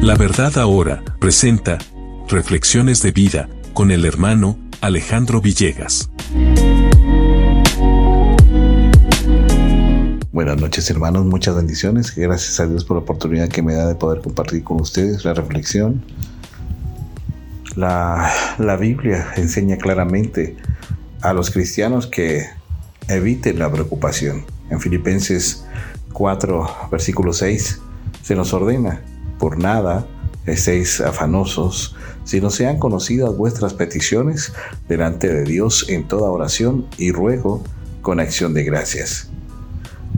La verdad ahora presenta Reflexiones de vida con el hermano Alejandro Villegas. Buenas noches hermanos, muchas bendiciones. Gracias a Dios por la oportunidad que me da de poder compartir con ustedes la reflexión. La, la Biblia enseña claramente a los cristianos que eviten la preocupación. En Filipenses 4, versículo 6, se nos ordena, por nada estéis afanosos, sino sean conocidas vuestras peticiones delante de Dios en toda oración y ruego con acción de gracias.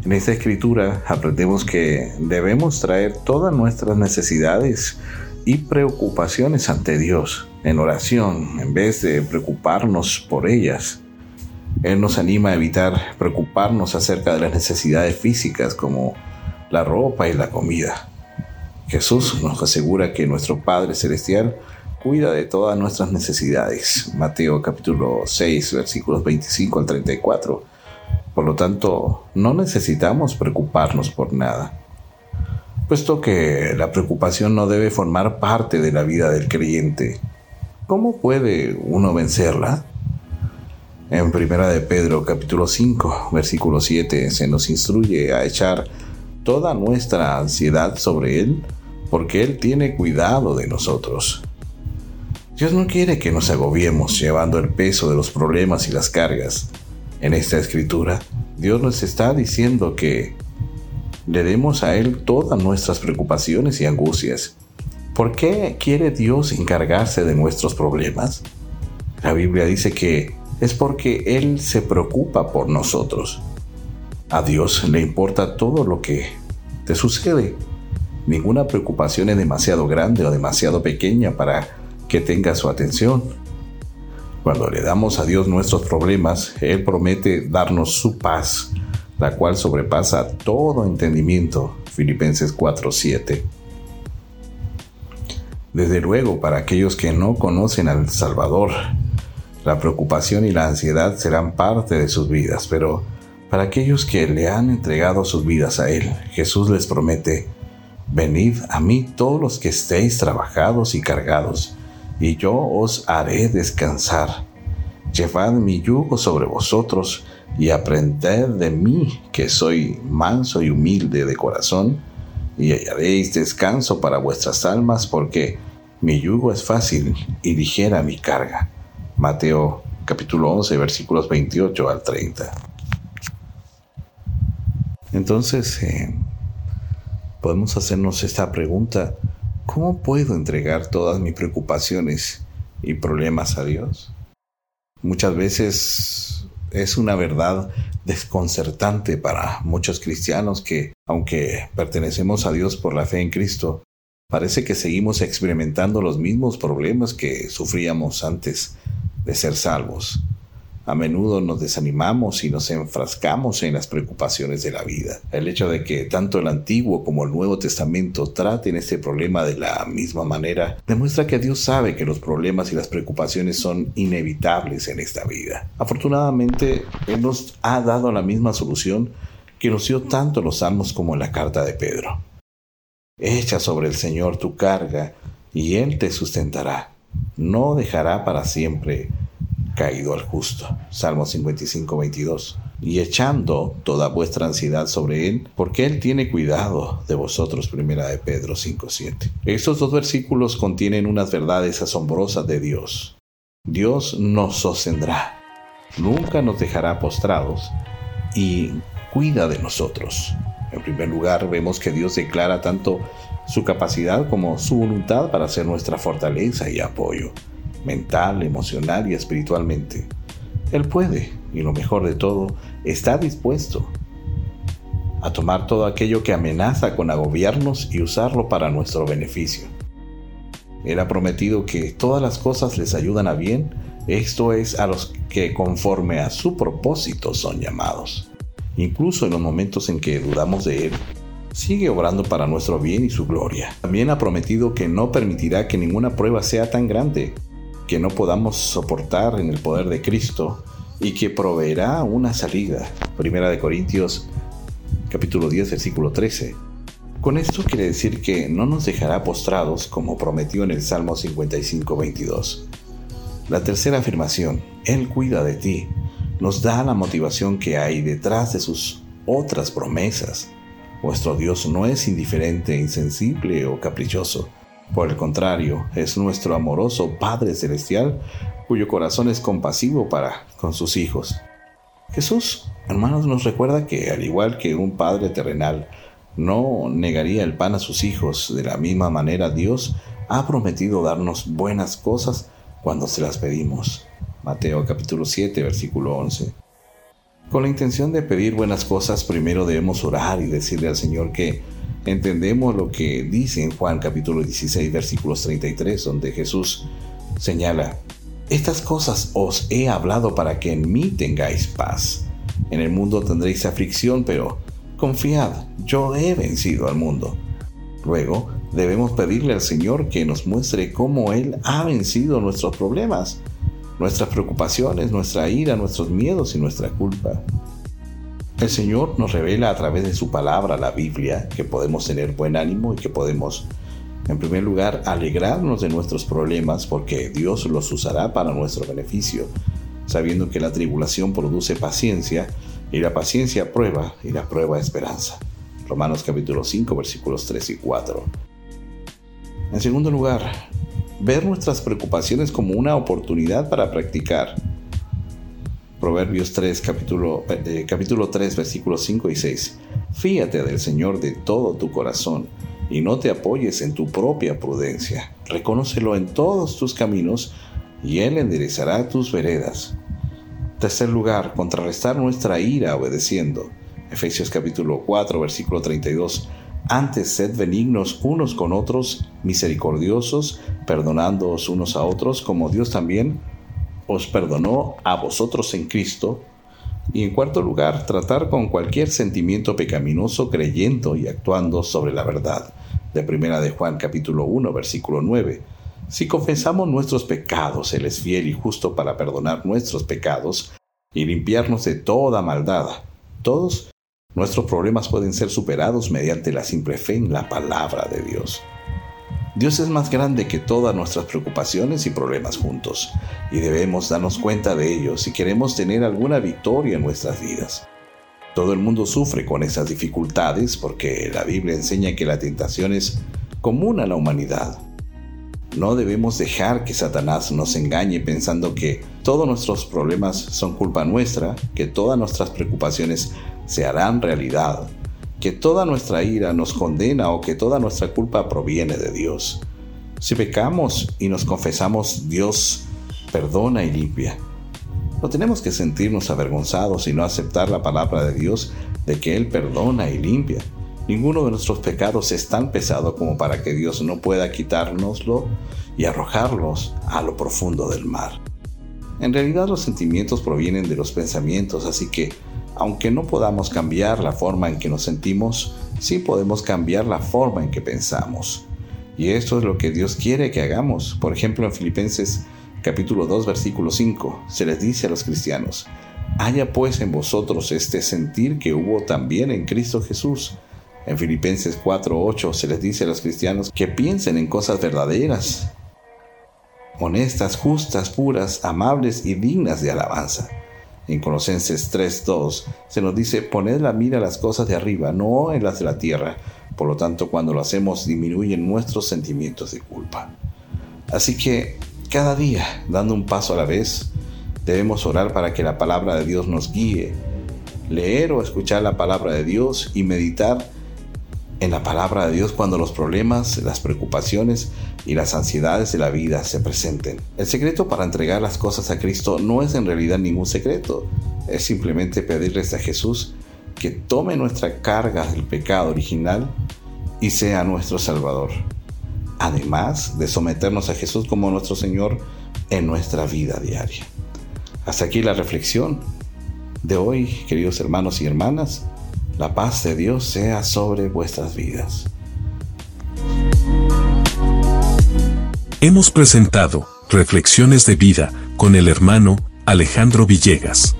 En esta escritura aprendemos que debemos traer todas nuestras necesidades y preocupaciones ante Dios en oración en vez de preocuparnos por ellas. Él nos anima a evitar preocuparnos acerca de las necesidades físicas como la ropa y la comida. Jesús nos asegura que nuestro Padre Celestial cuida de todas nuestras necesidades. Mateo capítulo 6 versículos 25 al 34. Por lo tanto, no necesitamos preocuparnos por nada, puesto que la preocupación no debe formar parte de la vida del creyente. ¿Cómo puede uno vencerla? En Primera de Pedro capítulo 5, versículo 7 se nos instruye a echar toda nuestra ansiedad sobre Él, porque Él tiene cuidado de nosotros. Dios no quiere que nos agobiemos llevando el peso de los problemas y las cargas. En esta escritura, Dios nos está diciendo que le demos a Él todas nuestras preocupaciones y angustias. ¿Por qué quiere Dios encargarse de nuestros problemas? La Biblia dice que es porque Él se preocupa por nosotros. A Dios le importa todo lo que te sucede. Ninguna preocupación es demasiado grande o demasiado pequeña para que tenga su atención. Cuando le damos a Dios nuestros problemas, Él promete darnos su paz, la cual sobrepasa todo entendimiento. Filipenses 4:7. Desde luego, para aquellos que no conocen al Salvador, la preocupación y la ansiedad serán parte de sus vidas, pero para aquellos que le han entregado sus vidas a Él, Jesús les promete, venid a mí todos los que estéis trabajados y cargados, y yo os haré descansar. Llevad mi yugo sobre vosotros y aprended de mí, que soy manso y humilde de corazón, y hallaréis descanso para vuestras almas, porque mi yugo es fácil y ligera mi carga. Mateo capítulo 11 versículos 28 al 30. Entonces, eh, podemos hacernos esta pregunta, ¿cómo puedo entregar todas mis preocupaciones y problemas a Dios? Muchas veces es una verdad desconcertante para muchos cristianos que, aunque pertenecemos a Dios por la fe en Cristo, parece que seguimos experimentando los mismos problemas que sufríamos antes de ser salvos. A menudo nos desanimamos y nos enfrascamos en las preocupaciones de la vida. El hecho de que tanto el Antiguo como el Nuevo Testamento traten este problema de la misma manera demuestra que Dios sabe que los problemas y las preocupaciones son inevitables en esta vida. Afortunadamente, Él nos ha dado la misma solución que nos dio tanto los salmos como en la carta de Pedro. Echa sobre el Señor tu carga y Él te sustentará no dejará para siempre caído al justo. Salmo 55, 22. Y echando toda vuestra ansiedad sobre él, porque él tiene cuidado de vosotros. Primera de Pedro 5, 7. Estos dos versículos contienen unas verdades asombrosas de Dios. Dios nos sostendrá, nunca nos dejará postrados y cuida de nosotros. En primer lugar, vemos que Dios declara tanto su capacidad como su voluntad para ser nuestra fortaleza y apoyo, mental, emocional y espiritualmente. Él puede, y lo mejor de todo, está dispuesto a tomar todo aquello que amenaza con agobiarnos y usarlo para nuestro beneficio. Él ha prometido que todas las cosas les ayudan a bien, esto es a los que conforme a su propósito son llamados. Incluso en los momentos en que dudamos de Él, sigue obrando para nuestro bien y su gloria. También ha prometido que no permitirá que ninguna prueba sea tan grande que no podamos soportar en el poder de Cristo y que proveerá una salida. Primera de Corintios capítulo 10 versículo 13. Con esto quiere decir que no nos dejará postrados como prometió en el Salmo 55, 22. La tercera afirmación, Él cuida de ti, nos da la motivación que hay detrás de sus otras promesas. Vuestro Dios no es indiferente, insensible o caprichoso. Por el contrario, es nuestro amoroso Padre Celestial cuyo corazón es compasivo para con sus hijos. Jesús, hermanos, nos recuerda que al igual que un Padre terrenal no negaría el pan a sus hijos, de la misma manera Dios ha prometido darnos buenas cosas cuando se las pedimos. Mateo capítulo 7, versículo 11. Con la intención de pedir buenas cosas, primero debemos orar y decirle al Señor que entendemos lo que dice en Juan capítulo 16, versículos 33, donde Jesús señala, estas cosas os he hablado para que en mí tengáis paz. En el mundo tendréis aflicción, pero confiad, yo he vencido al mundo. Luego, debemos pedirle al Señor que nos muestre cómo Él ha vencido nuestros problemas, nuestras preocupaciones, nuestra ira, nuestros miedos y nuestra culpa. El Señor nos revela a través de su palabra, la Biblia, que podemos tener buen ánimo y que podemos en primer lugar, alegrarnos de nuestros problemas porque Dios los usará para nuestro beneficio, sabiendo que la tribulación produce paciencia y la paciencia prueba y la prueba esperanza. Romanos capítulo 5 versículos 3 y 4. En segundo lugar, ver nuestras preocupaciones como una oportunidad para practicar. Proverbios 3 capítulo, eh, capítulo 3 versículos 5 y 6. Fíate del Señor de todo tu corazón y no te apoyes en tu propia prudencia. Reconócelo en todos tus caminos y Él enderezará tus veredas. Tercer lugar, contrarrestar nuestra ira obedeciendo. Efesios capítulo 4, versículo 32. Antes sed benignos unos con otros, misericordiosos, perdonándoos unos a otros, como Dios también os perdonó a vosotros en Cristo. Y en cuarto lugar, tratar con cualquier sentimiento pecaminoso creyendo y actuando sobre la verdad de Primera de Juan capítulo 1 versículo 9. Si confesamos nuestros pecados, Él es fiel y justo para perdonar nuestros pecados y limpiarnos de toda maldad. Todos nuestros problemas pueden ser superados mediante la simple fe en la palabra de Dios. Dios es más grande que todas nuestras preocupaciones y problemas juntos, y debemos darnos cuenta de ello si queremos tener alguna victoria en nuestras vidas. Todo el mundo sufre con esas dificultades porque la Biblia enseña que la tentación es común a la humanidad. No debemos dejar que Satanás nos engañe pensando que todos nuestros problemas son culpa nuestra, que todas nuestras preocupaciones se harán realidad, que toda nuestra ira nos condena o que toda nuestra culpa proviene de Dios. Si pecamos y nos confesamos, Dios perdona y limpia. No tenemos que sentirnos avergonzados y no aceptar la palabra de Dios de que Él perdona y limpia. Ninguno de nuestros pecados es tan pesado como para que Dios no pueda quitárnoslo y arrojarlos a lo profundo del mar. En realidad los sentimientos provienen de los pensamientos, así que aunque no podamos cambiar la forma en que nos sentimos, sí podemos cambiar la forma en que pensamos. Y esto es lo que Dios quiere que hagamos. Por ejemplo, en Filipenses capítulo 2, versículo 5, se les dice a los cristianos, haya pues en vosotros este sentir que hubo también en Cristo Jesús. En Filipenses 4, 8 se les dice a los cristianos que piensen en cosas verdaderas, honestas, justas, puras, amables y dignas de alabanza. En Colosenses 3:2 se nos dice, poned la mira a las cosas de arriba, no en las de la tierra. Por lo tanto, cuando lo hacemos, disminuyen nuestros sentimientos de culpa. Así que cada día, dando un paso a la vez, debemos orar para que la palabra de Dios nos guíe, leer o escuchar la palabra de Dios y meditar en la palabra de Dios cuando los problemas, las preocupaciones y las ansiedades de la vida se presenten. El secreto para entregar las cosas a Cristo no es en realidad ningún secreto, es simplemente pedirles a Jesús que tome nuestra carga del pecado original y sea nuestro Salvador además de someternos a Jesús como nuestro Señor en nuestra vida diaria. Hasta aquí la reflexión de hoy, queridos hermanos y hermanas. La paz de Dios sea sobre vuestras vidas. Hemos presentado Reflexiones de Vida con el hermano Alejandro Villegas.